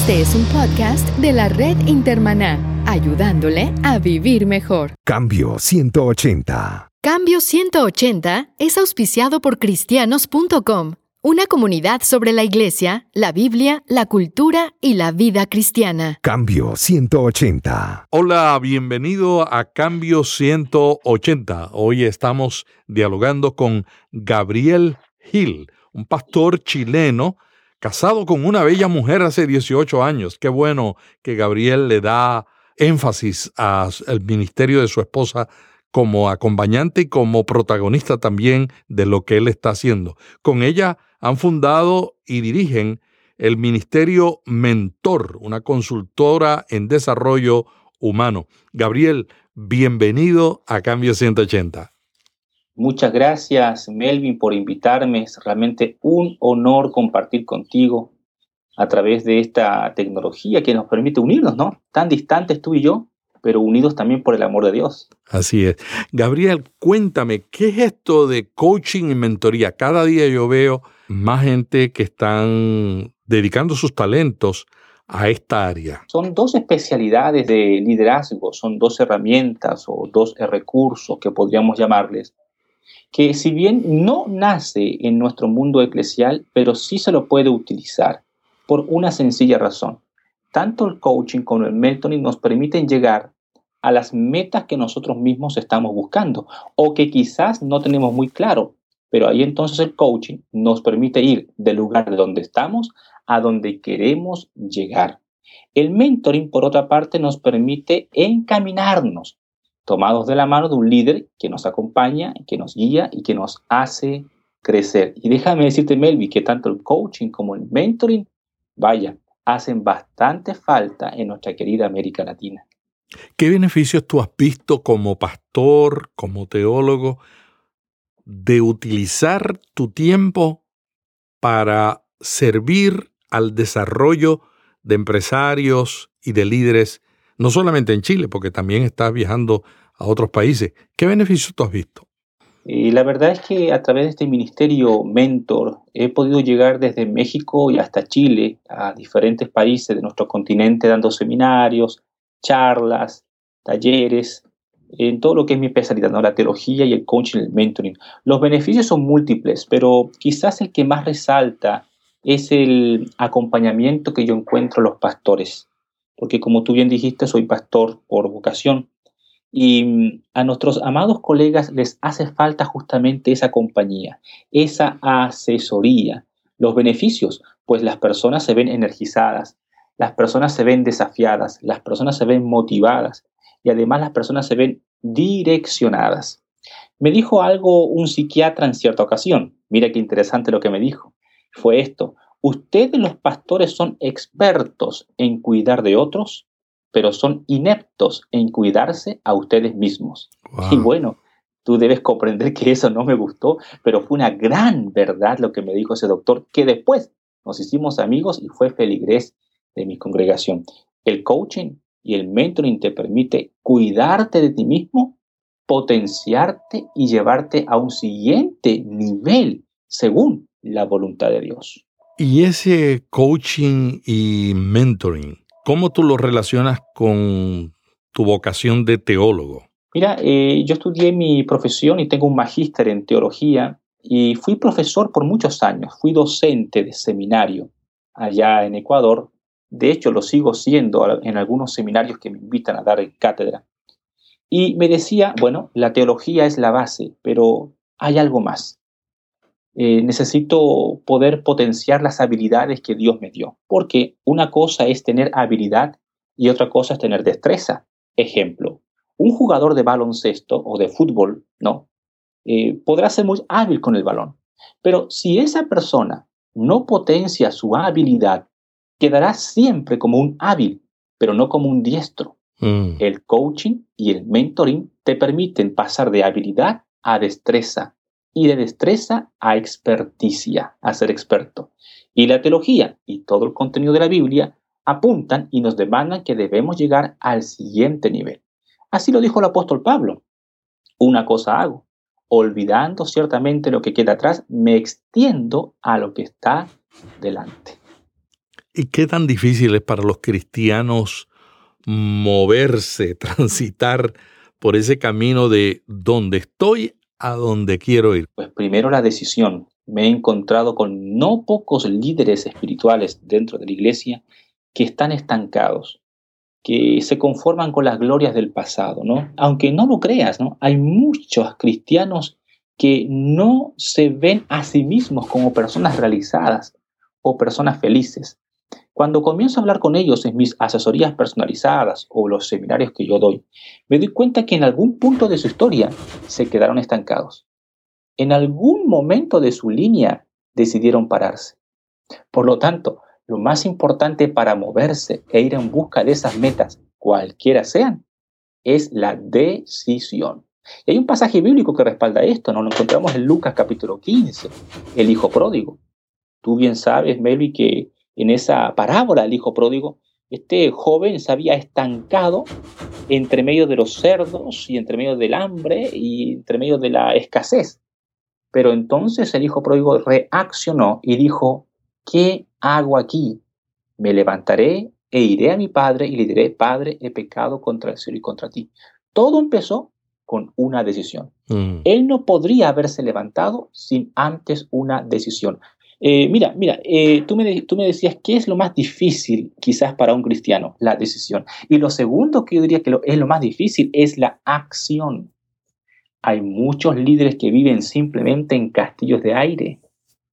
Este es un podcast de la red Intermaná, ayudándole a vivir mejor. Cambio 180. Cambio 180 es auspiciado por cristianos.com, una comunidad sobre la iglesia, la Biblia, la cultura y la vida cristiana. Cambio 180. Hola, bienvenido a Cambio 180. Hoy estamos dialogando con Gabriel Gil, un pastor chileno casado con una bella mujer hace 18 años. Qué bueno que Gabriel le da énfasis al ministerio de su esposa como acompañante y como protagonista también de lo que él está haciendo. Con ella han fundado y dirigen el Ministerio Mentor, una consultora en desarrollo humano. Gabriel, bienvenido a Cambio 180. Muchas gracias, Melvin, por invitarme. Es realmente un honor compartir contigo a través de esta tecnología que nos permite unirnos, ¿no? Tan distantes tú y yo, pero unidos también por el amor de Dios. Así es. Gabriel, cuéntame, ¿qué es esto de coaching y mentoría? Cada día yo veo más gente que están dedicando sus talentos a esta área. Son dos especialidades de liderazgo, son dos herramientas o dos recursos que podríamos llamarles, que si bien no nace en nuestro mundo eclesial, pero sí se lo puede utilizar por una sencilla razón. Tanto el coaching como el mentoring nos permiten llegar a las metas que nosotros mismos estamos buscando o que quizás no tenemos muy claro, pero ahí entonces el coaching nos permite ir del lugar de donde estamos a donde queremos llegar. El mentoring, por otra parte, nos permite encaminarnos, tomados de la mano de un líder que nos acompaña, que nos guía y que nos hace crecer. Y déjame decirte, Melvi, que tanto el coaching como el mentoring, vaya, hacen bastante falta en nuestra querida América Latina. ¿Qué beneficios tú has visto como pastor, como teólogo, de utilizar tu tiempo para servir al desarrollo de empresarios y de líderes, no solamente en Chile, porque también estás viajando a otros países? ¿Qué beneficios tú has visto? Y la verdad es que a través de este ministerio Mentor he podido llegar desde México y hasta Chile a diferentes países de nuestro continente dando seminarios, charlas, talleres, en todo lo que es mi especialidad, ¿no? la teología y el coaching, el mentoring. Los beneficios son múltiples, pero quizás el que más resalta es el acompañamiento que yo encuentro en los pastores, porque como tú bien dijiste, soy pastor por vocación y mm, a nuestros amados colegas les hace falta justamente esa compañía, esa asesoría. Los beneficios, pues las personas se ven energizadas, las personas se ven desafiadas, las personas se ven motivadas y además las personas se ven direccionadas. Me dijo algo un psiquiatra en cierta ocasión. Mira qué interesante lo que me dijo. Fue esto. Ustedes los pastores son expertos en cuidar de otros, pero son ineptos en cuidarse a ustedes mismos. Y bueno, tú debes comprender que eso no me gustó, pero fue una gran verdad lo que me dijo ese doctor, que después nos hicimos amigos y fue feligrés de mi congregación. El coaching y el mentoring te permite cuidarte de ti mismo, potenciarte y llevarte a un siguiente nivel según la voluntad de Dios. Y ese coaching y mentoring, ¿Cómo tú lo relacionas con tu vocación de teólogo? Mira, eh, yo estudié mi profesión y tengo un magíster en teología y fui profesor por muchos años, fui docente de seminario allá en Ecuador. De hecho, lo sigo siendo en algunos seminarios que me invitan a dar cátedra. Y me decía, bueno, la teología es la base, pero hay algo más. Eh, necesito poder potenciar las habilidades que Dios me dio. Porque una cosa es tener habilidad y otra cosa es tener destreza. Ejemplo, un jugador de baloncesto o de fútbol, ¿no? Eh, podrá ser muy hábil con el balón. Pero si esa persona no potencia su habilidad, quedará siempre como un hábil, pero no como un diestro. Mm. El coaching y el mentoring te permiten pasar de habilidad a destreza, y de destreza a experticia, a ser experto. Y la teología y todo el contenido de la Biblia apuntan y nos demandan que debemos llegar al siguiente nivel. Así lo dijo el apóstol Pablo. Una cosa hago, olvidando ciertamente lo que queda atrás, me extiendo a lo que está delante. ¿Y qué tan difícil es para los cristianos moverse, transitar por ese camino de donde estoy a donde quiero ir? Pues primero la decisión. Me he encontrado con no pocos líderes espirituales dentro de la iglesia que están estancados, que se conforman con las glorias del pasado, ¿no? Aunque no lo creas, ¿no? Hay muchos cristianos que no se ven a sí mismos como personas realizadas o personas felices. Cuando comienzo a hablar con ellos en mis asesorías personalizadas o los seminarios que yo doy, me doy cuenta que en algún punto de su historia se quedaron estancados. En algún momento de su línea decidieron pararse. Por lo tanto, lo más importante para moverse e ir en busca de esas metas, cualquiera sean, es la decisión. Y hay un pasaje bíblico que respalda esto, nos lo encontramos en Lucas capítulo 15, el hijo pródigo. Tú bien sabes, Melvi, que en esa parábola del hijo pródigo, este joven se había estancado entre medio de los cerdos y entre medio del hambre y entre medio de la escasez. Pero entonces el hijo pródigo reaccionó y dijo, ¿qué hago aquí? Me levantaré e iré a mi padre y le diré, Padre, he pecado contra el cielo y contra ti. Todo empezó con una decisión. Mm. Él no podría haberse levantado sin antes una decisión. Eh, mira, mira, eh, tú, me, tú me decías, ¿qué es lo más difícil quizás para un cristiano? La decisión. Y lo segundo que yo diría que es lo más difícil es la acción. Hay muchos líderes que viven simplemente en castillos de aire.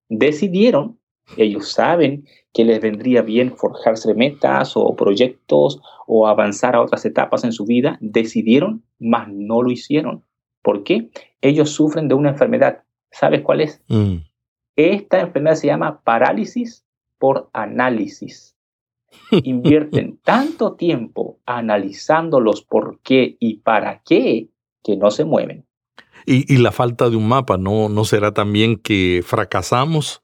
Decidieron, ellos saben que les vendría bien forjarse metas o proyectos o avanzar a otras etapas en su vida, decidieron, mas no lo hicieron. ¿Por qué? Ellos sufren de una enfermedad. ¿Sabes cuál es? Mm. Esta enfermedad se llama parálisis por análisis. Invierten tanto tiempo analizando los por qué y para qué que no se mueven. Y, la falta de un mapa, ¿no, ¿no será también que fracasamos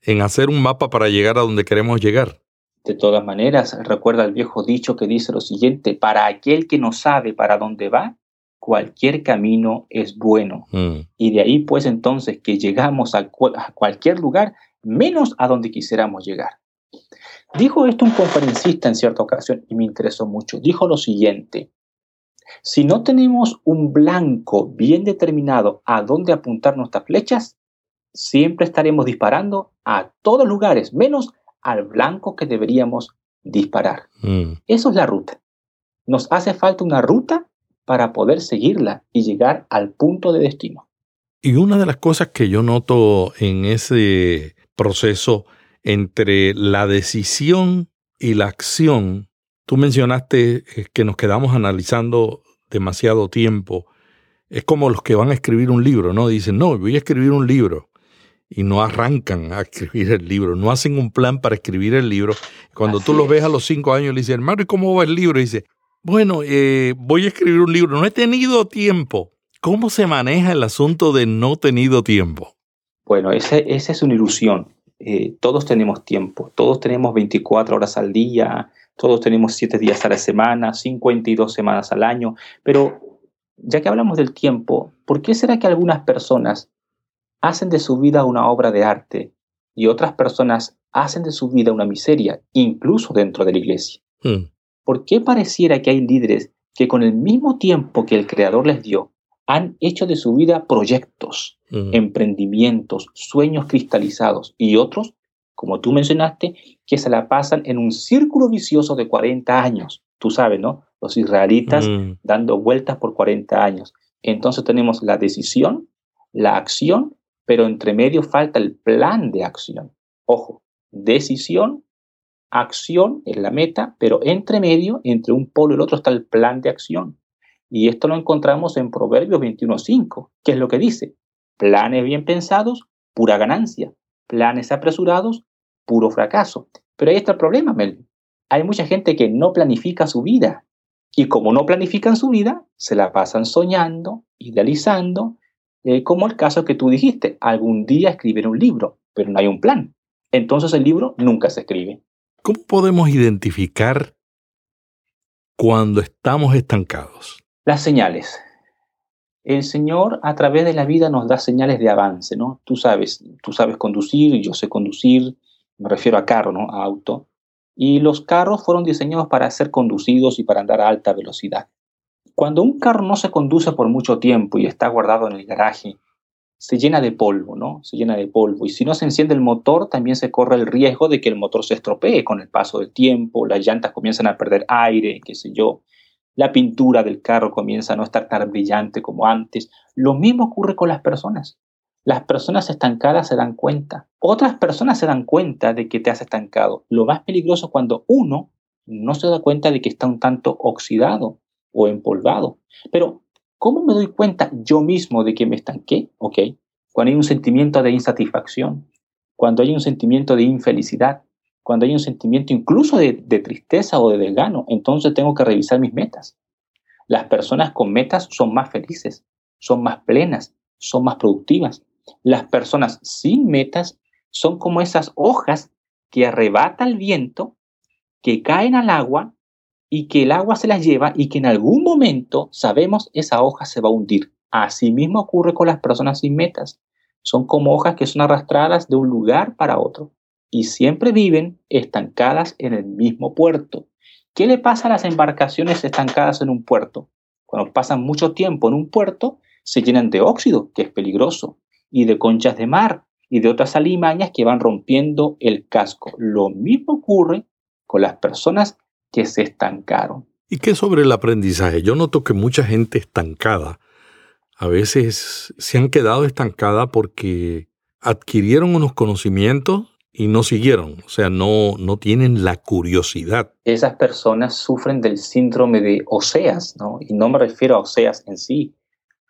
en hacer un mapa para llegar a donde queremos llegar? De todas maneras, recuerda el viejo dicho que dice lo siguiente, para aquel que no sabe para dónde va, cualquier camino es bueno. Mm. Y de ahí pues entonces que llegamos a, cualquier lugar, menos a donde quisiéramos llegar. Dijo esto un conferencista en cierta ocasión y me interesó mucho. Dijo lo siguiente, si no tenemos un blanco bien determinado a dónde apuntar nuestras flechas, siempre estaremos disparando a todos lugares, menos al blanco que deberíamos disparar. Mm. Eso es la ruta. Nos hace falta una ruta para poder seguirla y llegar al punto de destino. Y una de las cosas que yo noto en ese proceso entre la decisión y la acción, tú mencionaste eh, que nos quedamos analizando demasiado tiempo. Es como los que van a escribir un libro, ¿no? Dicen, no, voy a escribir un libro. Y no arrancan a escribir el libro, no hacen un plan para escribir el libro. Cuando tú los ves a los cinco años, le dicen, hermano, ¿y cómo va el libro? Y dice, bueno, eh, voy a escribir un libro, no he tenido tiempo. ¿Cómo se maneja el asunto de no tenido tiempo? Bueno, esa es una ilusión. Eh, todos tenemos tiempo, todos tenemos 24 horas al día, todos tenemos 7 días a la semana, 52 semanas al año, pero ya que hablamos del tiempo, ¿por qué será que algunas personas hacen de su vida una obra de arte y otras personas hacen de su vida una miseria, incluso dentro de la iglesia? Hmm. ¿Por qué pareciera que hay líderes que con el mismo tiempo que el Creador les dio, han hecho de su vida proyectos, emprendimientos, sueños cristalizados y otros, como tú mencionaste, que se la pasan en un círculo vicioso de 40 años? Tú sabes, ¿no? Los israelitas dando vueltas por 40 años. Entonces tenemos la decisión, la acción, pero entre medio falta el plan de acción. Ojo, decisión, acción es la meta, pero entre medio, entre un polo y el otro, está el plan de acción. Y esto lo encontramos en Proverbios 21.5, que es lo que dice, planes bien pensados, pura ganancia, planes apresurados, puro fracaso. Pero ahí está el problema, Mel. Hay mucha gente que no planifica su vida. Y como no planifican su vida, se la pasan soñando, idealizando, eh, como el caso que tú dijiste, algún día escribir un libro, pero no hay un plan. Entonces el libro nunca se escribe. ¿Cómo podemos identificar cuando estamos estancados? Las señales. El Señor a través de la vida nos da señales de avance, ¿no? Tú sabes, tú sabes conducir, yo sé conducir, me refiero a carro, ¿no? A auto. y los carros fueron diseñados para ser conducidos y para andar a alta velocidad. Cuando un carro no se conduce por mucho tiempo y está guardado en el garaje, se llena de polvo, ¿no? Se llena de polvo. Y si no se enciende el motor, también se corre el riesgo de que el motor se estropee con el paso del tiempo, las llantas comienzan a perder aire, qué sé yo, la pintura del carro comienza a no estar tan brillante como antes. Lo mismo ocurre con las personas. Las personas estancadas se dan cuenta. Otras personas se dan cuenta de que te has estancado. Lo más peligroso es cuando uno no se da cuenta de que está un tanto oxidado o empolvado. Pero ¿Cómo me doy cuenta yo mismo de que me estanqué? Ok, cuando hay un sentimiento de insatisfacción, cuando hay un sentimiento de infelicidad, cuando hay un sentimiento incluso de, tristeza o de desgano, entonces tengo que revisar mis metas. Las personas con metas son más felices, son más plenas, son más productivas. Las personas sin metas son como esas hojas que arrebata el viento, que caen al agua y que el agua se las lleva y que en algún momento sabemos esa hoja se va a hundir. Así mismo ocurre con las personas sin metas. Son como hojas que son arrastradas de un lugar para otro y siempre viven estancadas en el mismo puerto. ¿Qué le pasa a las embarcaciones estancadas en un puerto? Cuando pasan mucho tiempo en un puerto, se llenan de óxido, que es peligroso, y de conchas de mar y de otras alimañas que van rompiendo el casco. Lo mismo ocurre con las personas que se estancaron. ¿Y qué sobre el aprendizaje? Yo noto que mucha gente estancada a veces se han quedado estancada porque adquirieron unos conocimientos y no siguieron, o sea, no, no tienen la curiosidad. Esas personas sufren del síndrome de Oseas, ¿no? Y no me refiero a Oseas en sí.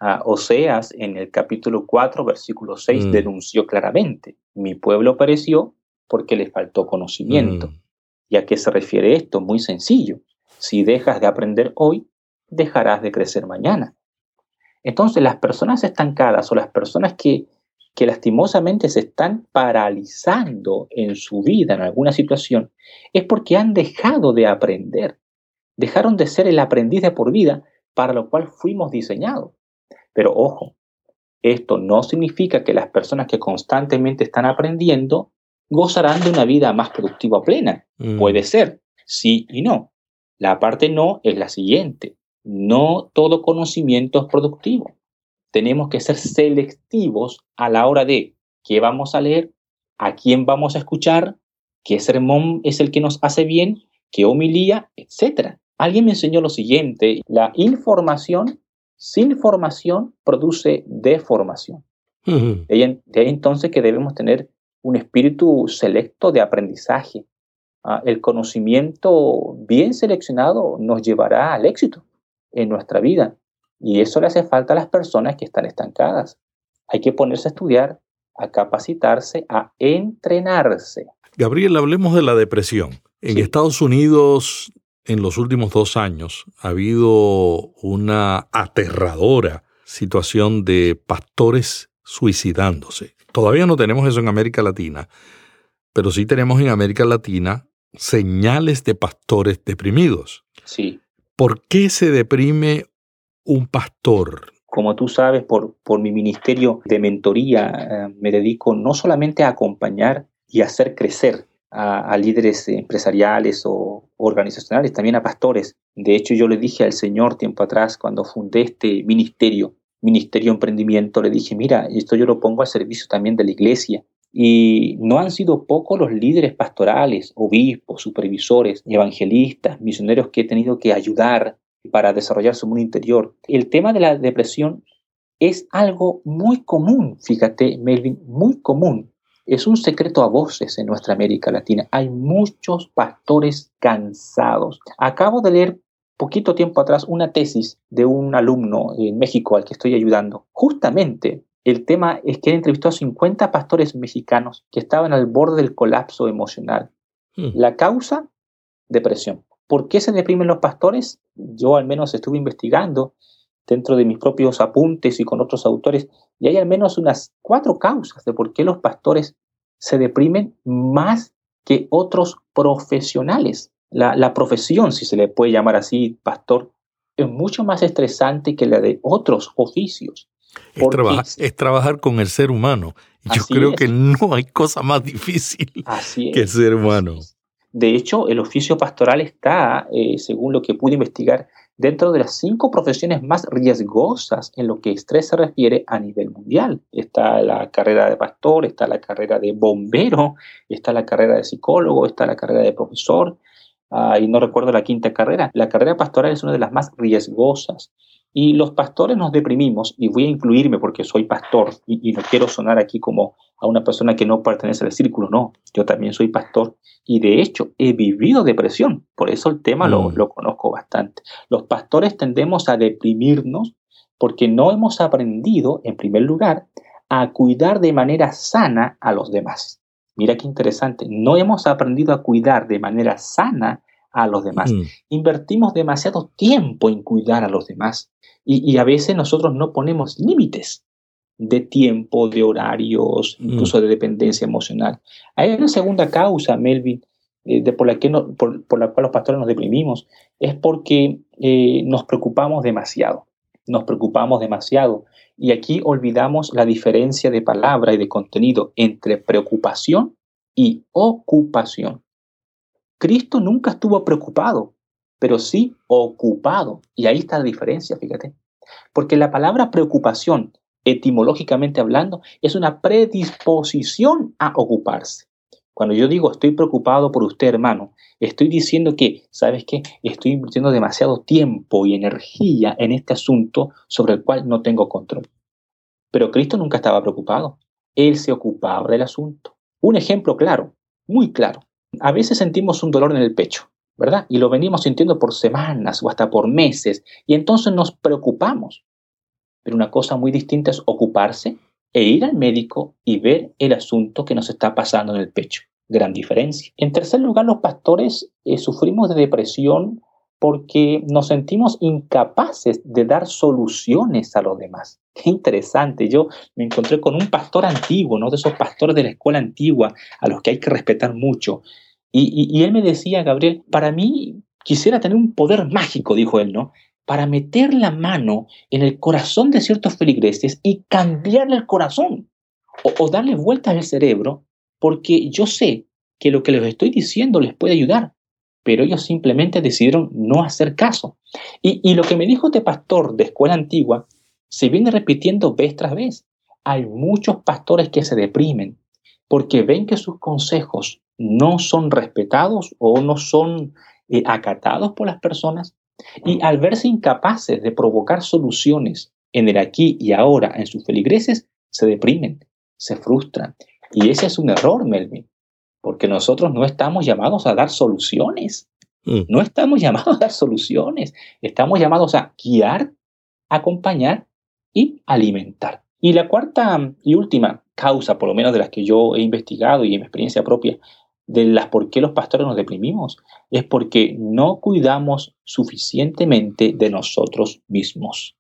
A Oseas en el capítulo 4, versículo 6, mm. denunció claramente, mi pueblo pereció porque le faltó conocimiento. Mm. ¿Y a qué se refiere esto? Muy sencillo. Si dejas de aprender hoy, dejarás de crecer mañana. Entonces, las personas estancadas o las personas que, que lastimosamente se están paralizando en su vida, en alguna situación, es porque han dejado de aprender. Dejaron de ser el aprendiz de por vida para lo cual fuimos diseñados. Pero ojo, esto no significa que las personas que constantemente están aprendiendo gozarán de una vida más productiva plena. Mm. Puede ser, sí y no. La parte no es la siguiente. No todo conocimiento es productivo. Tenemos que ser selectivos a la hora de qué vamos a leer, a quién vamos a escuchar, qué sermón es el que nos hace bien, qué homilía, etc. Alguien me enseñó lo siguiente, la información sin formación produce deformación. de ahí entonces que debemos tener un espíritu selecto de aprendizaje. Ah, el conocimiento bien seleccionado nos llevará al éxito en nuestra vida. Y eso le hace falta a las personas que están estancadas. Hay que ponerse a estudiar, a capacitarse, a entrenarse. Gabriel, hablemos de la depresión. En Estados Unidos, en los últimos dos años, ha habido una aterradora situación de pastores suicidándose. Todavía no tenemos eso en América Latina, pero sí tenemos en América Latina señales de pastores deprimidos. Sí. ¿Por qué se deprime un pastor? Como tú sabes, por, por mi ministerio de mentoría eh, me dedico no solamente a acompañar y hacer crecer a, a, líderes empresariales o organizacionales, también a pastores. De hecho, yo le dije al Señor tiempo atrás, cuando fundé este ministerio, Ministerio Emprendimiento, le dije, mira, esto yo lo pongo al servicio también de la iglesia. Y no han sido pocos los líderes pastorales, obispos, supervisores, evangelistas, misioneros que he tenido que ayudar para desarrollar su mundo interior. El tema de la depresión es algo muy común, fíjate, Melvin, muy común. Es un secreto a voces en nuestra América Latina. Hay muchos pastores cansados. Acabo de leer poquito tiempo atrás una tesis de un alumno en México al que estoy ayudando. Justamente el tema es que él entrevistó a 50 pastores mexicanos que estaban al borde del colapso emocional. Hmm. La causa, depresión. ¿Por qué se deprimen los pastores? Yo al menos estuve investigando dentro de mis propios apuntes y con otros autores, y hay al menos unas cuatro causas de por qué los pastores se deprimen más que otros profesionales la, profesión, si se le puede llamar así, pastor, es mucho más estresante que la de otros oficios. Es, trabajar con el ser humano. Yo creo que no hay cosa más difícil que el ser humano. De hecho, el oficio pastoral está, eh, según lo que pude investigar, dentro de las cinco profesiones más riesgosas en lo que estrés se refiere a nivel mundial. Está la carrera de pastor, está la carrera de bombero, está la carrera de psicólogo, está la carrera de profesor, ah, y no recuerdo la quinta carrera. La carrera pastoral es una de las más riesgosas. Y los pastores nos deprimimos, y voy a incluirme porque soy pastor, y, no quiero sonar aquí como a una persona que no pertenece al círculo, no, yo también soy pastor, y de hecho he vivido depresión, por eso el tema lo, mm. lo conozco bastante. Los pastores tendemos a deprimirnos porque no hemos aprendido, en primer lugar, a cuidar de manera sana a los demás. Mira qué interesante, no hemos aprendido a cuidar de manera sana a los demás. Mm. Invertimos demasiado tiempo en cuidar a los demás y, a veces nosotros no ponemos límites de tiempo, de horarios, mm. incluso de dependencia emocional. Hay una segunda causa, Melvin, eh, de por, la que no, por, la cual los pastores nos deprimimos, es porque eh, nos preocupamos demasiado. Nos preocupamos demasiado. Y aquí olvidamos la diferencia de palabra y de contenido entre preocupación y ocupación. Cristo nunca estuvo preocupado, pero sí ocupado. Y ahí está la diferencia, fíjate. Porque la palabra preocupación, etimológicamente hablando, es una predisposición a ocuparse. Cuando yo digo estoy preocupado por usted, hermano, estoy diciendo que, ¿sabes qué? Estoy invirtiendo demasiado tiempo y energía en este asunto sobre el cual no tengo control. Pero Cristo nunca estaba preocupado. Él se ocupaba del asunto. Un ejemplo claro, muy claro. A veces sentimos un dolor en el pecho, ¿verdad? Y lo venimos sintiendo por semanas o hasta por meses, y entonces nos preocupamos. Pero una cosa muy distinta es ocuparse e ir al médico y ver el asunto que nos está pasando en el pecho. Gran diferencia. En tercer lugar, los pastores eh, sufrimos de depresión porque nos sentimos incapaces de dar soluciones a los demás. Qué interesante. Yo me encontré con un pastor antiguo, ¿no? De esos pastores de la escuela antigua, a los que hay que respetar mucho. Y, él me decía, Gabriel, para mí quisiera tener un poder mágico, dijo él, ¿no? Para meter la mano en el corazón de ciertos feligreses y cambiarle el corazón o, o darle vueltas al cerebro, porque yo sé que lo que les estoy diciendo les puede ayudar pero ellos simplemente decidieron no hacer caso. Y, lo que me dijo este pastor de escuela antigua se viene repitiendo vez tras vez. Hay muchos pastores que se deprimen porque ven que sus consejos no son respetados o no son eh, acatados por las personas y al verse incapaces de provocar soluciones en el aquí y ahora en sus feligreses, se deprimen, se frustran. Y ese es un error, Melvin porque nosotros no estamos llamados a dar soluciones. Mm. No estamos llamados a dar soluciones. Estamos llamados a guiar, acompañar y alimentar. Y la cuarta y última causa, por lo menos de las que yo he investigado y en mi experiencia propia, de las por qué los pastores nos deprimimos, es porque no cuidamos suficientemente de nosotros mismos.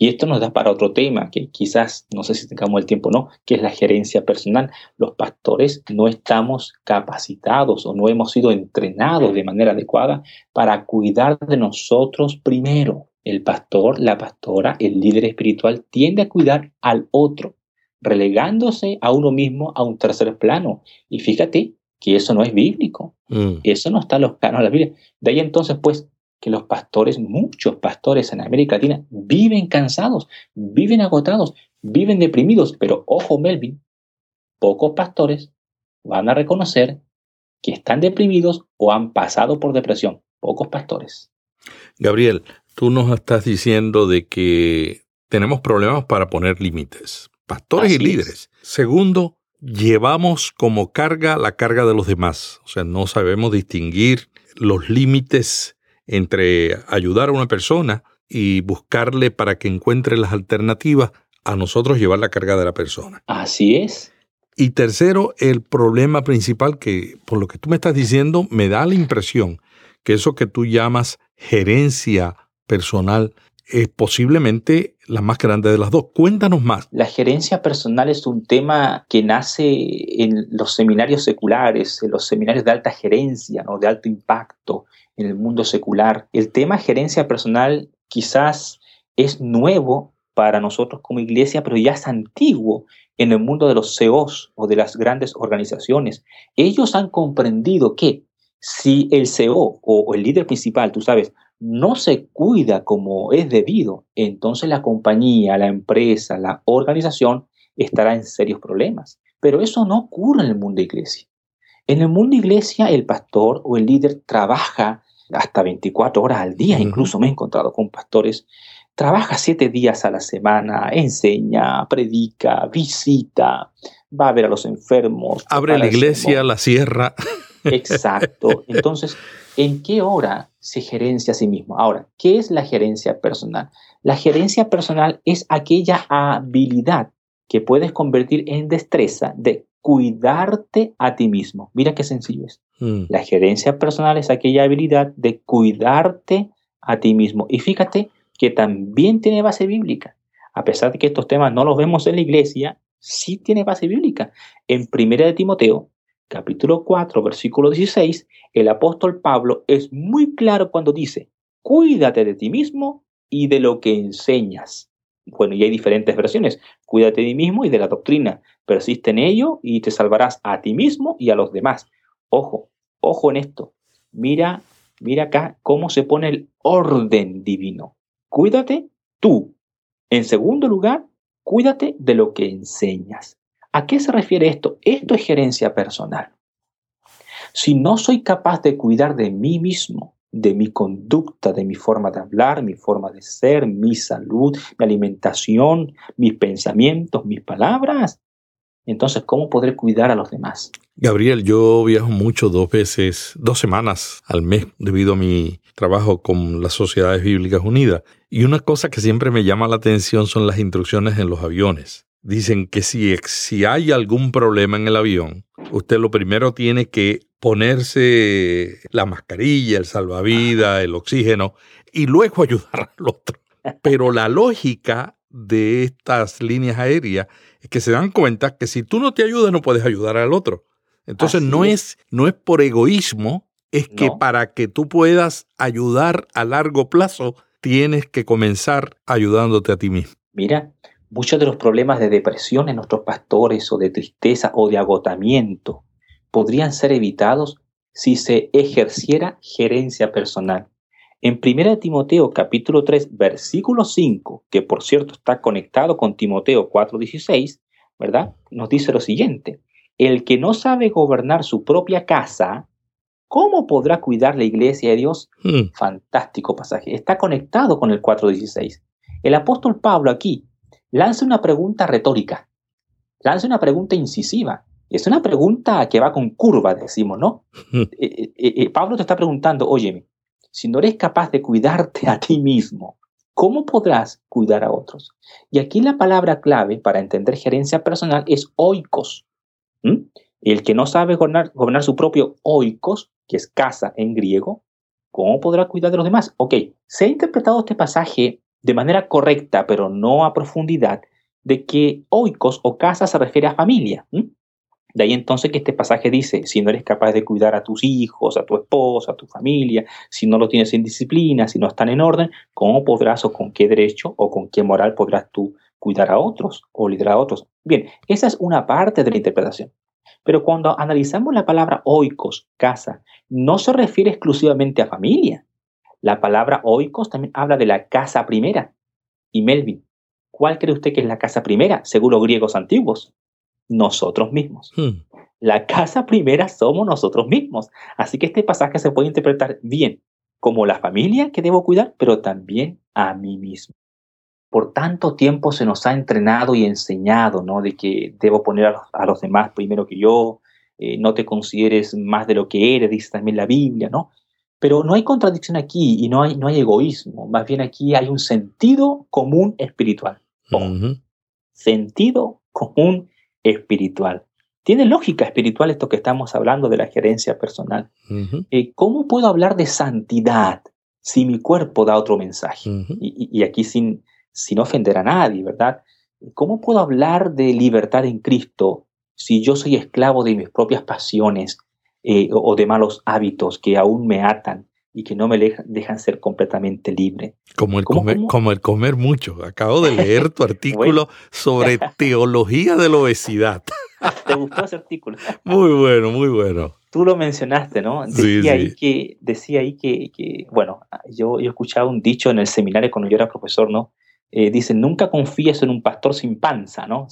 Y esto nos da para otro tema, que quizás, no sé si tengamos el tiempo o no, que es la gerencia personal. Los pastores no estamos capacitados o no hemos sido entrenados de manera adecuada para cuidar de nosotros primero. El pastor, la pastora, el líder espiritual tiende a cuidar al otro, relegándose a uno mismo a un tercer plano. Y fíjate que eso no es bíblico. Mm. Eso no está en los planos de la Biblia. De ahí entonces, pues, que los pastores, muchos pastores en América Latina, viven cansados, viven agotados, viven deprimidos. Pero ojo, Melvin, pocos pastores van a reconocer que están deprimidos o han pasado por depresión. Pocos pastores. Gabriel, tú nos estás diciendo de que tenemos problemas para poner límites, pastores y líderes. Segundo, llevamos como carga la carga de los demás. O sea, no sabemos distinguir los límites entre ayudar a una persona y buscarle para que encuentre las alternativas a nosotros llevar la carga de la persona. Así es. Y tercero, el problema principal que, por lo que tú me estás diciendo, me da la impresión que eso que tú llamas gerencia personal es posiblemente la más grande de las dos. Cuéntanos más. La gerencia personal es un tema que nace en los seminarios seculares, en los seminarios de alta gerencia, ¿no? de alto impacto, en el mundo secular. El tema gerencia personal quizás es nuevo para nosotros como iglesia, pero ya es antiguo en el mundo de los CEOs o de las grandes organizaciones. Ellos han comprendido que Si el CEO o el líder principal, tú sabes, no se cuida como es debido, entonces la compañía, la empresa, la organización estará en serios problemas. Pero eso no ocurre en el mundo de iglesia. En el mundo de iglesia, el pastor o el líder trabaja hasta 24 horas al día. Incluso me he encontrado con pastores. Trabaja siete días a la semana, enseña, predica, visita, va a ver a los enfermos. Abre la iglesia, la cierra. Exacto. Entonces, ¿en qué hora se gerencia a sí mismo? Ahora, ¿qué es la gerencia personal? La gerencia personal es aquella habilidad que puedes convertir en destreza de cuidarte a ti mismo. Mira qué sencillo es. Mm. La gerencia personal es aquella habilidad de cuidarte a ti mismo. Y fíjate que también tiene base bíblica. A pesar de que estos temas no los vemos en la iglesia, sí tiene base bíblica. En 1 de Timoteo, capítulo 4, versículo 16, el apóstol Pablo es muy claro cuando dice, cuídate de ti mismo y de lo que enseñas. Bueno, y hay diferentes versiones. Cuídate de ti mismo y de la doctrina. Persiste en ello y te salvarás a ti mismo y a los demás. Ojo, ojo en esto. Mira, mira acá cómo se pone el orden divino. Cuídate tú. En segundo lugar, cuídate de lo que enseñas. ¿A qué se refiere esto? Esto es gerencia personal. Si no soy capaz de cuidar de mí mismo, de mi conducta, de mi forma de hablar, mi forma de ser, mi salud, mi alimentación, mis pensamientos, mis palabras, entonces, ¿cómo podré cuidar a los demás? Gabriel, yo viajo mucho dos veces, dos semanas al mes debido a mi trabajo con las Sociedades Bíblicas Unidas. Y una cosa que siempre me llama la atención son las instrucciones en los aviones. Dicen que si, si hay algún problema en el avión, usted lo primero tiene que ponerse la mascarilla, el salvavidas, el oxígeno y luego ayudar al otro. Pero la lógica de estas líneas aéreas es que se dan cuenta que si tú no te ayudas no puedes ayudar al otro. Entonces no es, no es por egoísmo, es que para que tú puedas ayudar a largo plazo tienes que comenzar ayudándote a ti mismo. Mira, muchos de los problemas de depresión en nuestros pastores o de tristeza o de agotamiento podrían ser evitados si se ejerciera gerencia personal. En 1 Timoteo capítulo 3 versículo 5, que por cierto está conectado con Timoteo 4:16, ¿verdad? Nos dice lo siguiente, el que no sabe gobernar su propia casa, ¿cómo podrá cuidar la iglesia de Dios? Hmm. Fantástico pasaje, está conectado con el 4:16. El apóstol Pablo aquí lanza una pregunta retórica, lanza una pregunta incisiva. Es una pregunta que va con curva, decimos, ¿no? Hmm. Eh, eh, eh, Pablo te está preguntando, óyeme, si no eres capaz de cuidarte a ti mismo, ¿cómo podrás cuidar a otros? Y aquí la palabra clave para entender gerencia personal es oikos. El que no sabe gobernar, su propio oikos, que es casa en griego, ¿cómo podrá cuidar de los demás? Ok, se ha interpretado este pasaje de manera correcta, pero no a profundidad, de que oikos o casa se refiere a familia. De ahí entonces que este pasaje dice, si no eres capaz de cuidar a tus hijos, a tu esposa, a tu familia, si no lo tienes en disciplina, si no están en orden, ¿cómo podrás o con qué derecho o con qué moral podrás tú cuidar a otros o liderar a otros? Bien, esa es una parte de la interpretación. Pero cuando analizamos la palabra oikos, casa, no se refiere exclusivamente a familia. La palabra oikos también habla de la casa primera. Y Melvin, ¿cuál cree usted que es la casa primera, según los griegos antiguos? nosotros mismos. Hmm. La casa primera somos nosotros mismos. Así que este pasaje se puede interpretar bien como la familia que debo cuidar, pero también a mí mismo. Por tanto tiempo se nos ha entrenado y enseñado, ¿no? De que debo poner a los, demás primero que yo, eh, no te consideres más de lo que eres, dice también la Biblia, ¿no? Pero no hay contradicción aquí y no hay, no hay egoísmo, más bien aquí hay un sentido común espiritual. Sentido común espiritual. Tiene lógica espiritual esto que estamos hablando de la gerencia personal. Eh, ¿Cómo puedo hablar de santidad si mi cuerpo da otro mensaje? y, aquí sin, sin ofender a nadie, ¿verdad? ¿Cómo puedo hablar de libertad en Cristo si yo soy esclavo de mis propias pasiones eh, o de malos hábitos que aún me atan y que no me dejan ser completamente libre. Como el, comer, como el comer mucho. Acabo de leer tu artículo sobre teología de la obesidad. ¿Te gustó ese artículo? muy bueno, muy bueno. tú lo mencionaste, ¿no? Decía ahí que, decía ahí que, que bueno, yo, yo escuchaba un dicho en el seminario cuando yo era profesor, ¿no? Eh, dicen, nunca confíes en un pastor sin panza, ¿no?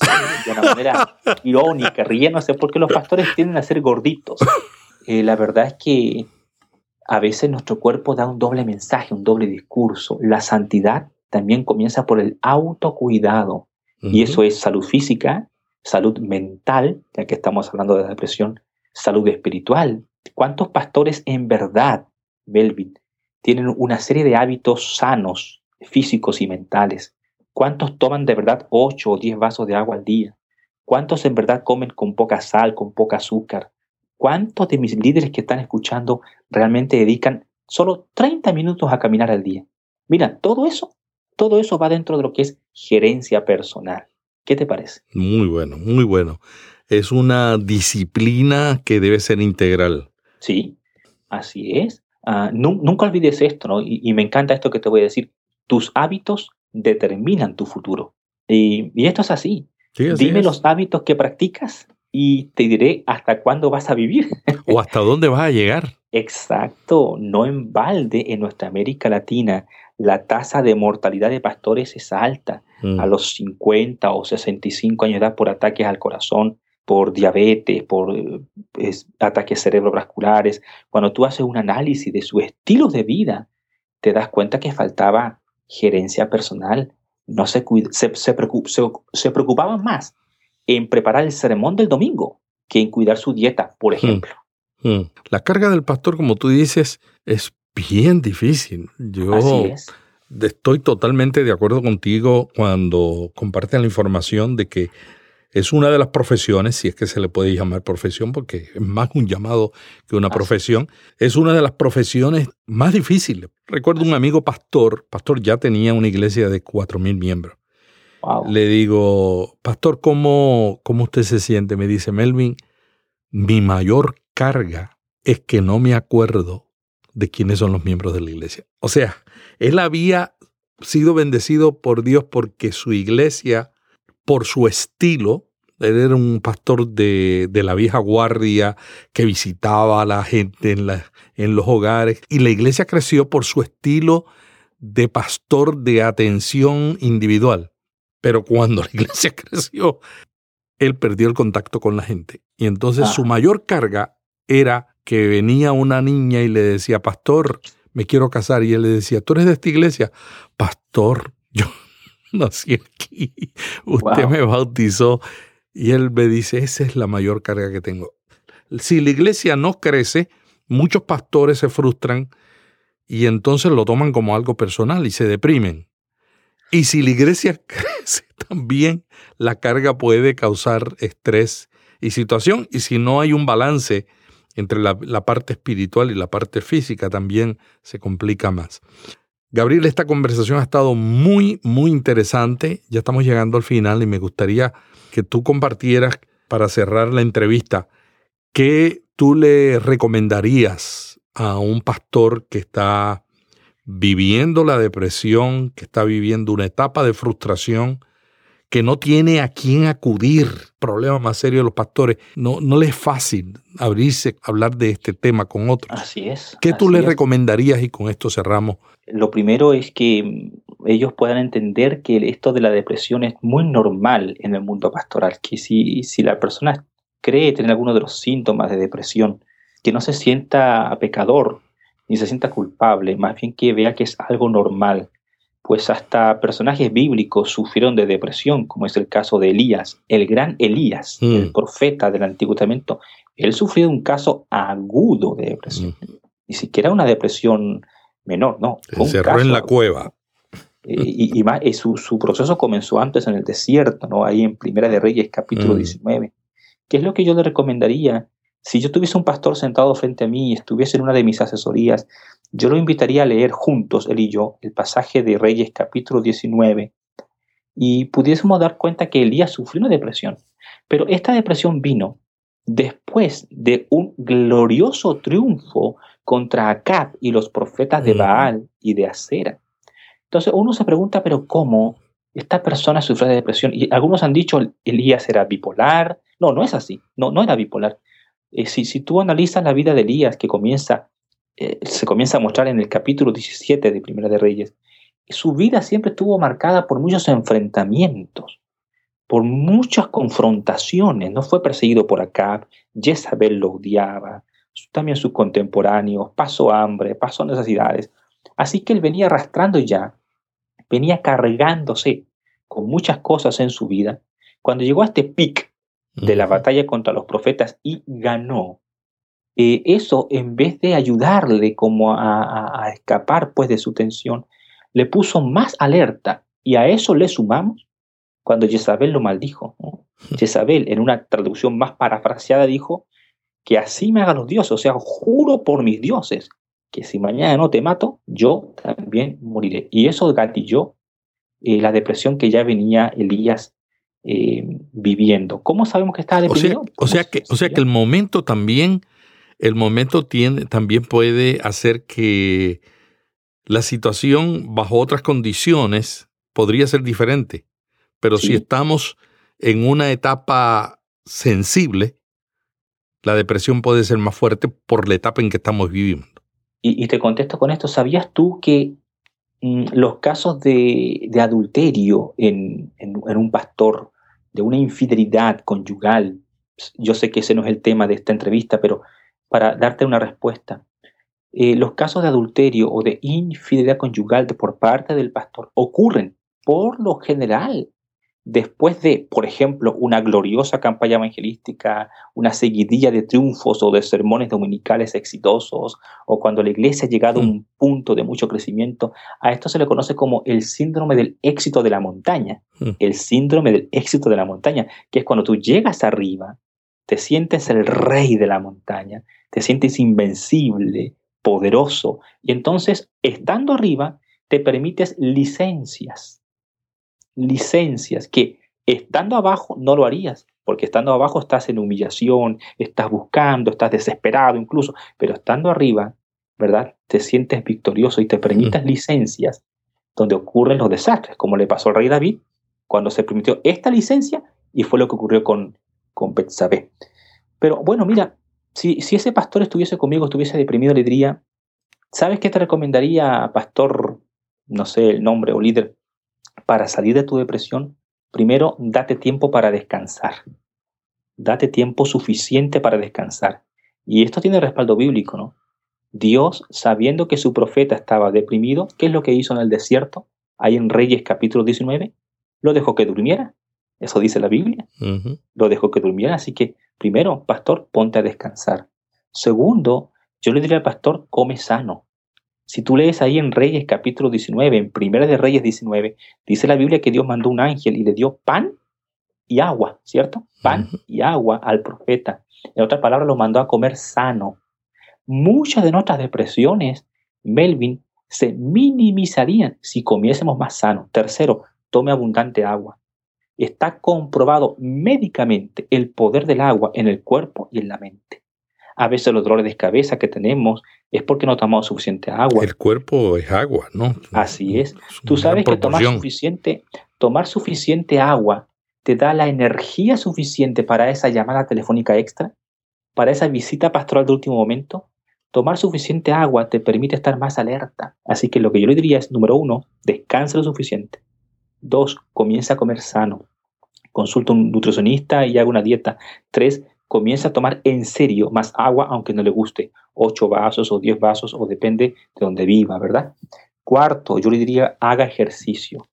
de una manera irónica, riéndose, porque los pastores tienden a ser gorditos. Eh, la verdad es que a veces nuestro cuerpo da un doble mensaje, un doble discurso. La santidad también comienza por el autocuidado. Y eso es salud física, salud mental, ya que estamos hablando de la depresión, salud espiritual. ¿Cuántos pastores en verdad, Melvin, tienen una serie de hábitos sanos, físicos y mentales? ¿Cuántos toman de verdad 8 o 10 vasos de agua al día? ¿Cuántos en verdad comen con poca sal, con poca azúcar? ¿Cuántos de mis líderes que están escuchando realmente dedican solo 30 minutos a caminar al día? Mira, todo eso, todo eso va dentro de lo que es gerencia personal. ¿Qué te parece? Muy bueno, muy bueno. Es una disciplina que debe ser integral. Sí, así es. Ah, nunca olvides esto, ¿no? Y, me encanta esto que te voy a decir. Tus hábitos determinan tu futuro. Y, esto es así. Dime los hábitos que practicas y te diré hasta cuándo vas a vivir. o hasta dónde vas a llegar. Exacto, no en balde en nuestra América Latina la tasa de mortalidad de pastores es alta, a mm. los 50 o 65 años de edad por ataques al corazón, por diabetes, por eh, ataques cerebrovasculares. Cuando tú haces un análisis de su estilo de vida, te das cuenta que faltaba gerencia personal. No se, se, se preocupaban más en preparar el sermón del domingo que en cuidar su dieta, por hmm. ejemplo. Hmm. La carga del pastor, como tú dices, es bien difícil. Yo estoy totalmente de acuerdo contigo cuando comparten la información de que es una de las profesiones, si es que se le puede llamar profesión, porque es más un llamado que una profesión, es una de las profesiones más difíciles. Recuerdo un amigo pastor, pastor ya tenía una iglesia de cuatro mil Le digo, pastor, ¿cómo, ¿cómo usted se siente? Me dice, Melvin, mi mayor carga es que no me acuerdo de quiénes son los miembros de la iglesia. O sea, él había sido bendecido por Dios porque su iglesia, por su estilo, él era un pastor de, de la vieja guardia que visitaba a la gente en, la, en los hogares y la iglesia creció por su estilo de pastor de atención individual. Pero cuando la iglesia creció, él perdió el contacto con la gente. Y entonces su ah. mayor carga era que venía una niña y le decía, pastor, me quiero casar. Y él le decía, ¿tú eres de esta iglesia? Pastor, yo nací aquí, usted me bautizó. Y él me dice, esa es la mayor carga que tengo. Si la iglesia no crece, muchos pastores se frustran y entonces lo toman como algo personal y se deprimen. Y si la iglesia crece también, la carga puede causar estrés y situación. Y si no hay un balance entre la, parte espiritual y la parte física, también se complica más. Gabriel, esta conversación ha estado muy, muy interesante. Ya estamos llegando al final y me gustaría que tú compartieras para cerrar la entrevista qué tú le recomendarías a un pastor que está viviendo la depresión, que está viviendo una etapa de frustración, que no tiene a quién acudir, problema más serio de los pastores, no, no le es fácil abrirse, hablar de este tema con otros. Así es. ¿Qué tú le recomendarías y con esto cerramos? Lo primero es que ellos puedan entender que esto de la depresión es muy normal en el mundo pastoral, que si, si la persona cree tener alguno de los síntomas de depresión, que no se sienta pecador, ni se sienta culpable, más bien que vea que es algo normal, pues hasta personajes bíblicos sufrieron de depresión, como es el caso de Elías, el gran Elías, el mm. profeta del Antiguo Testamento, él sufrió un caso agudo de depresión, mm. ni siquiera una depresión menor, no. Se encerró en la cueva. Y, y, su, su, proceso comenzó antes en el desierto, ¿no? Ahí en Primera de Reyes, capítulo 19. Mm. ¿Qué es lo que yo le recomendaría si yo tuviese un pastor sentado frente a mí y estuviese en una de mis asesorías, yo lo invitaría a leer juntos, él y yo, el pasaje de Reyes capítulo 19 y pudiésemos dar cuenta que Elías sufrió una depresión. Pero esta depresión vino después de un glorioso triunfo contra Acab y los profetas de Baal y de Acera. Entonces uno se pregunta, pero ¿cómo esta persona sufrió de depresión? Y algunos han dicho, Elías era bipolar. No, no es así. No, no era bipolar. Eh, si, si, tú analizas la vida de Elías, que comienza, eh, se comienza a mostrar en el capítulo 17 de Primera de Reyes, su vida siempre estuvo marcada por muchos enfrentamientos, por muchas confrontaciones. No fue perseguido por Acab, Jezabel lo odiaba, también sus contemporáneos, pasó hambre, pasó necesidades. Así que él venía arrastrando ya, venía cargándose con muchas cosas en su vida. Cuando llegó a este pic de la batalla contra los profetas y ganó, eh, eso en vez de ayudarle como a, a, escapar pues de su tensión, le puso más alerta y a eso le sumamos cuando Jezabel lo maldijo. Jezabel, en una traducción más parafraseada, dijo que así me hagan los dioses, o sea, juro por mis dioses que si mañana no te mato, yo también moriré. Y eso gatilló eh, la depresión que ya venía Elías eh, viviendo. ¿Cómo sabemos que estaba deprimido? O sea, que, o sea que el momento también, el momento tiene, también puede hacer que la situación bajo otras condiciones podría ser diferente, pero si estamos en una etapa sensible, la depresión puede ser más fuerte por la etapa en que estamos viviendo. Y, te contesto con esto, ¿sabías tú que mm, los casos de, adulterio en, un pastor, de una infidelidad conyugal, yo sé que ese no es el tema de esta entrevista, pero para darte una respuesta, eh, los casos de adulterio o de infidelidad conyugal por parte del pastor ocurren por lo general después de, por ejemplo, una gloriosa campaña evangelística, una seguidilla de triunfos o de sermones dominicales exitosos, o cuando la iglesia ha llegado a mm. un punto de mucho crecimiento, a esto se le conoce como el síndrome del éxito de la montaña. Mm. El síndrome del éxito de la montaña, que es cuando tú llegas arriba, te sientes el rey de la montaña, te sientes invencible, poderoso. Y entonces, estando arriba, te permites licencias. Licencias que estando abajo no lo harías, porque estando abajo estás en humillación, estás buscando, estás desesperado incluso, pero estando arriba, ¿verdad? Te sientes victorioso y te permites licencias donde ocurren los desastres, como le pasó al rey David cuando se permitió esta licencia y fue lo que ocurrió con, con Betsabé. Pero bueno, mira, si, ese pastor estuviese conmigo, estuviese deprimido, le diría, ¿sabes qué te recomendaría, pastor, no sé el nombre o líder, para salir de tu depresión? Primero, date tiempo para descansar. Date tiempo suficiente para descansar. Y esto tiene respaldo bíblico, ¿no? Dios, sabiendo que su profeta estaba deprimido, ¿qué es lo que hizo en el desierto? Ahí en Reyes capítulo 19, lo dejó que durmiera. Eso dice la Biblia. Lo dejó que durmiera. Así que Primero, pastor, ponte a descansar. Segundo, yo le diría al pastor, come sano. Si tú lees ahí en Reyes capítulo 19, en Primera de Reyes 19, dice la Biblia que Dios mandó un ángel y le dio pan y agua, ¿cierto? Pan y agua al profeta. En otras palabras, lo mandó a comer sano. Muchas de nuestras depresiones, Melvin, se minimizarían si comiésemos más sano. Tercero, tome abundante agua está comprobado médicamente el poder del agua en el cuerpo y en la mente. A veces los dolores de cabeza que tenemos es porque no tomamos suficiente agua. El cuerpo es agua, ¿no? Así es. Tú sabes que tomar suficiente, tomar suficiente agua te da la energía suficiente para esa llamada telefónica extra, para esa visita pastoral de último momento. Tomar suficiente agua te permite estar más alerta. Así que lo que yo le diría es, número uno, descansa lo suficiente. Dos, comienza a comer sano. Consulta un nutricionista y haga una dieta. Tres, comienza a tomar en serio más agua aunque no le guste. Ocho vasos o diez vasos o depende de donde viva, ¿verdad? Cuarto, yo le diría haga ejercicio.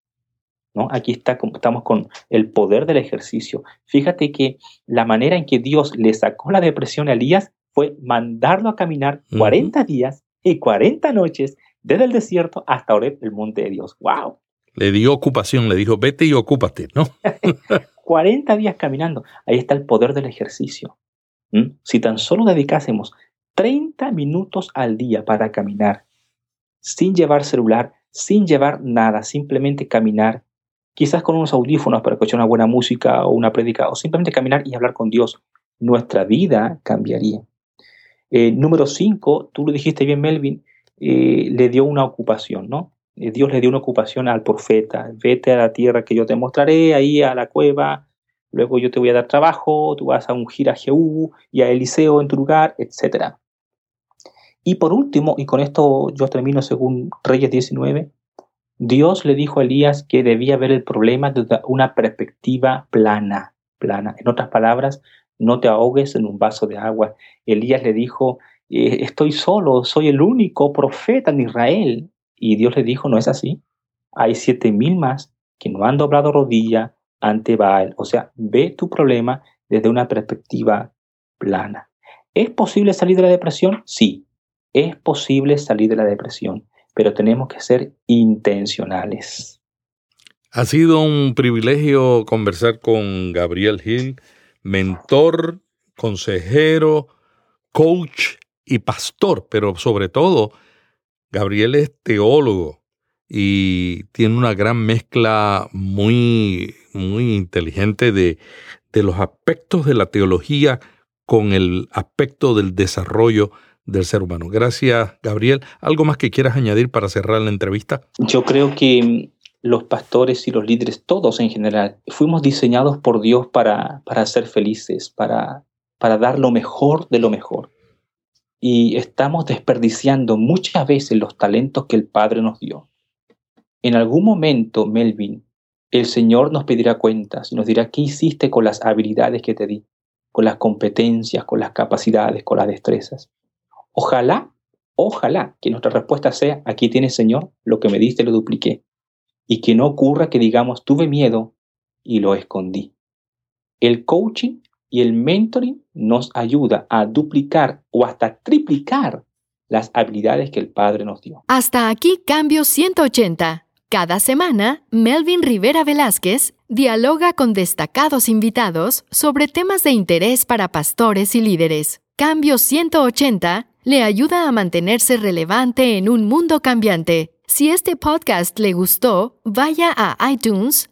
¿No? Aquí está, estamos con el poder del ejercicio. Fíjate que la manera en que Dios le sacó la depresión a Elías fue mandarlo a caminar 40 días y 40 noches desde el desierto hasta Oreb, el monte de Dios. ¡Wow! Le dio ocupación, le dijo, vete y ocúpate, ¿no? 40 días caminando. Ahí está el poder del ejercicio. ¿Mm? Si tan solo dedicásemos 30 minutos al día para caminar, sin llevar celular, sin llevar nada, simplemente caminar, quizás con unos audífonos para escuchar una buena música o una prédica, o simplemente caminar y hablar con Dios, nuestra vida cambiaría. Eh, número 5, tú lo dijiste bien, Melvin, eh, le dio una ocupación, ¿no? Eh, Dios le dio una ocupación al profeta, vete a la tierra que yo te mostraré, ahí a la cueva, luego yo te voy a dar trabajo, tú vas a ungir a Jehú y a Eliseo en tu lugar, etc. Y por último, y con esto yo termino según Reyes 19, Dios le dijo a Elías que debía ver el problema desde una perspectiva plana, plana. En otras palabras, no te ahogues en un vaso de agua. Elías le dijo, eh, estoy solo, soy el único profeta en Israel. Y Dios le dijo, no es así. Hay siete mil más que no han doblado rodilla ante Baal. O sea, ve tu problema desde una perspectiva plana. ¿Es posible salir de la depresión? Sí, es posible salir de la depresión, pero tenemos que ser intencionales. Ha sido un privilegio conversar con Gabriel Gil, mentor, consejero, coach y pastor, pero sobre todo, Gabriel es teólogo y tiene una gran mezcla muy, muy inteligente de, de los aspectos de la teología con el aspecto del desarrollo del ser humano. Gracias, Gabriel. ¿Algo más que quieras añadir para cerrar la entrevista? Yo creo que los pastores y los líderes, todos en general, fuimos diseñados por Dios para, para ser felices, para, para dar lo mejor de lo mejor. Y estamos desperdiciando muchas veces los talentos que el Padre nos dio. En algún momento, Melvin, el Señor nos pedirá cuentas y nos dirá qué hiciste con las habilidades que te di, con las competencias, con las capacidades, con las destrezas. Ojalá, ojalá que nuestra respuesta sea, aquí tienes Señor, lo que me diste lo dupliqué. Y que no ocurra que digamos, tuve miedo y lo escondí. El coaching y el mentoring nos ayuda a duplicar o hasta triplicar las habilidades que el Padre nos dio. Hasta aquí Cambio 180. Cada semana, Melvin Rivera Velázquez dialoga con destacados invitados sobre temas de interés para pastores y líderes. Cambio 180 le ayuda a mantenerse relevante en un mundo cambiante. Si este podcast le gustó, vaya a iTunes